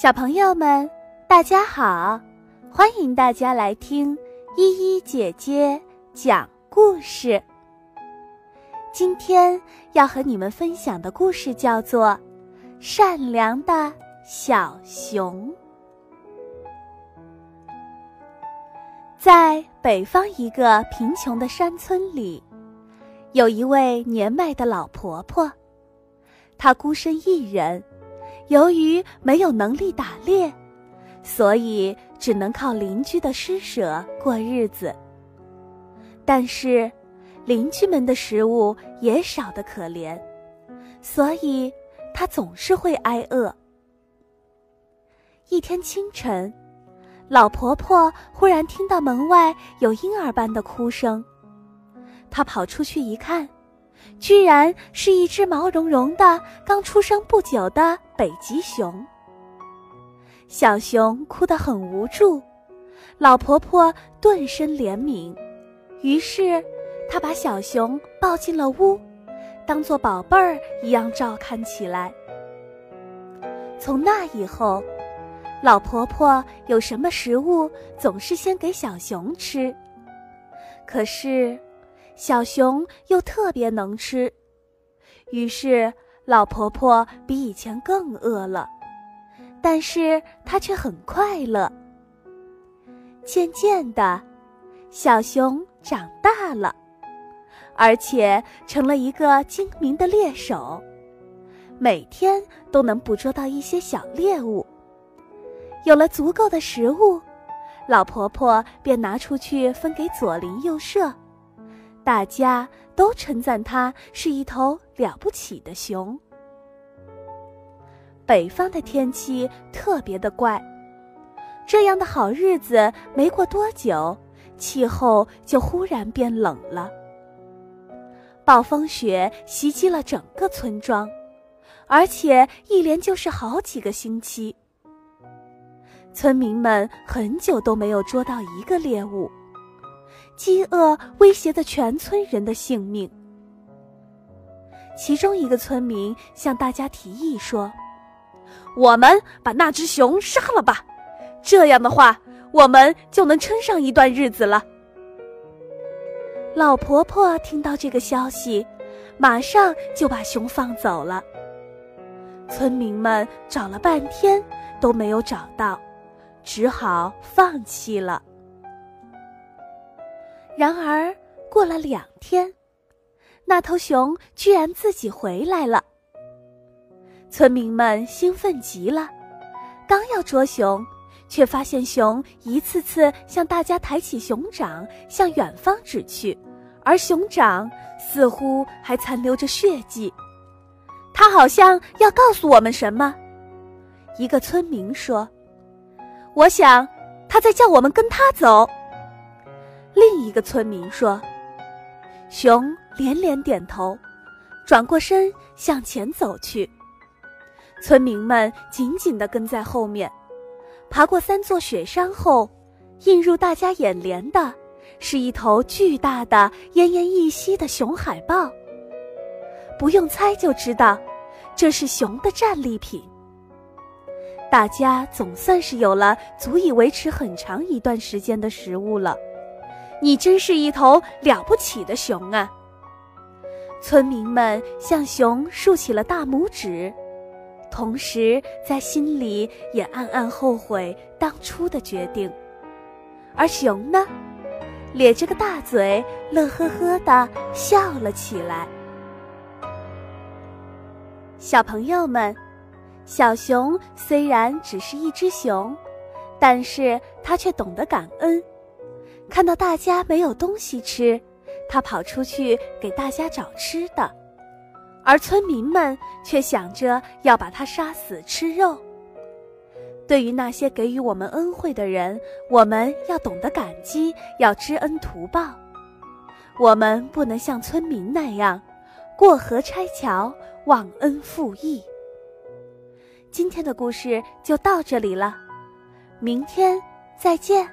小朋友们，大家好！欢迎大家来听依依姐姐讲故事。今天要和你们分享的故事叫做《善良的小熊》。在北方一个贫穷的山村里，有一位年迈的老婆婆，她孤身一人。由于没有能力打猎，所以只能靠邻居的施舍过日子。但是，邻居们的食物也少得可怜，所以他总是会挨饿。一天清晨，老婆婆忽然听到门外有婴儿般的哭声，她跑出去一看。居然是一只毛茸茸的、刚出生不久的北极熊。小熊哭得很无助，老婆婆顿生怜悯，于是她把小熊抱进了屋，当做宝贝儿一样照看起来。从那以后，老婆婆有什么食物总是先给小熊吃。可是。小熊又特别能吃，于是老婆婆比以前更饿了，但是她却很快乐。渐渐的，小熊长大了，而且成了一个精明的猎手，每天都能捕捉到一些小猎物。有了足够的食物，老婆婆便拿出去分给左邻右舍。大家都称赞它是一头了不起的熊。北方的天气特别的怪，这样的好日子没过多久，气候就忽然变冷了。暴风雪袭击了整个村庄，而且一连就是好几个星期。村民们很久都没有捉到一个猎物。饥饿威胁着全村人的性命。其中一个村民向大家提议说：“我们把那只熊杀了吧，这样的话，我们就能撑上一段日子了。”老婆婆听到这个消息，马上就把熊放走了。村民们找了半天都没有找到，只好放弃了。然而，过了两天，那头熊居然自己回来了。村民们兴奋极了，刚要捉熊，却发现熊一次次向大家抬起熊掌，向远方指去，而熊掌似乎还残留着血迹。他好像要告诉我们什么。一个村民说：“我想，他在叫我们跟他走。”另一个村民说：“熊连连点头，转过身向前走去。村民们紧紧地跟在后面，爬过三座雪山后，映入大家眼帘的是一头巨大的、奄奄一息的熊海豹。不用猜就知道，这是熊的战利品。大家总算是有了足以维持很长一段时间的食物了。”你真是一头了不起的熊啊！村民们向熊竖起了大拇指，同时在心里也暗暗后悔当初的决定。而熊呢，咧着个大嘴，乐呵呵的笑了起来。小朋友们，小熊虽然只是一只熊，但是它却懂得感恩。看到大家没有东西吃，他跑出去给大家找吃的，而村民们却想着要把他杀死吃肉。对于那些给予我们恩惠的人，我们要懂得感激，要知恩图报。我们不能像村民那样过河拆桥、忘恩负义。今天的故事就到这里了，明天再见。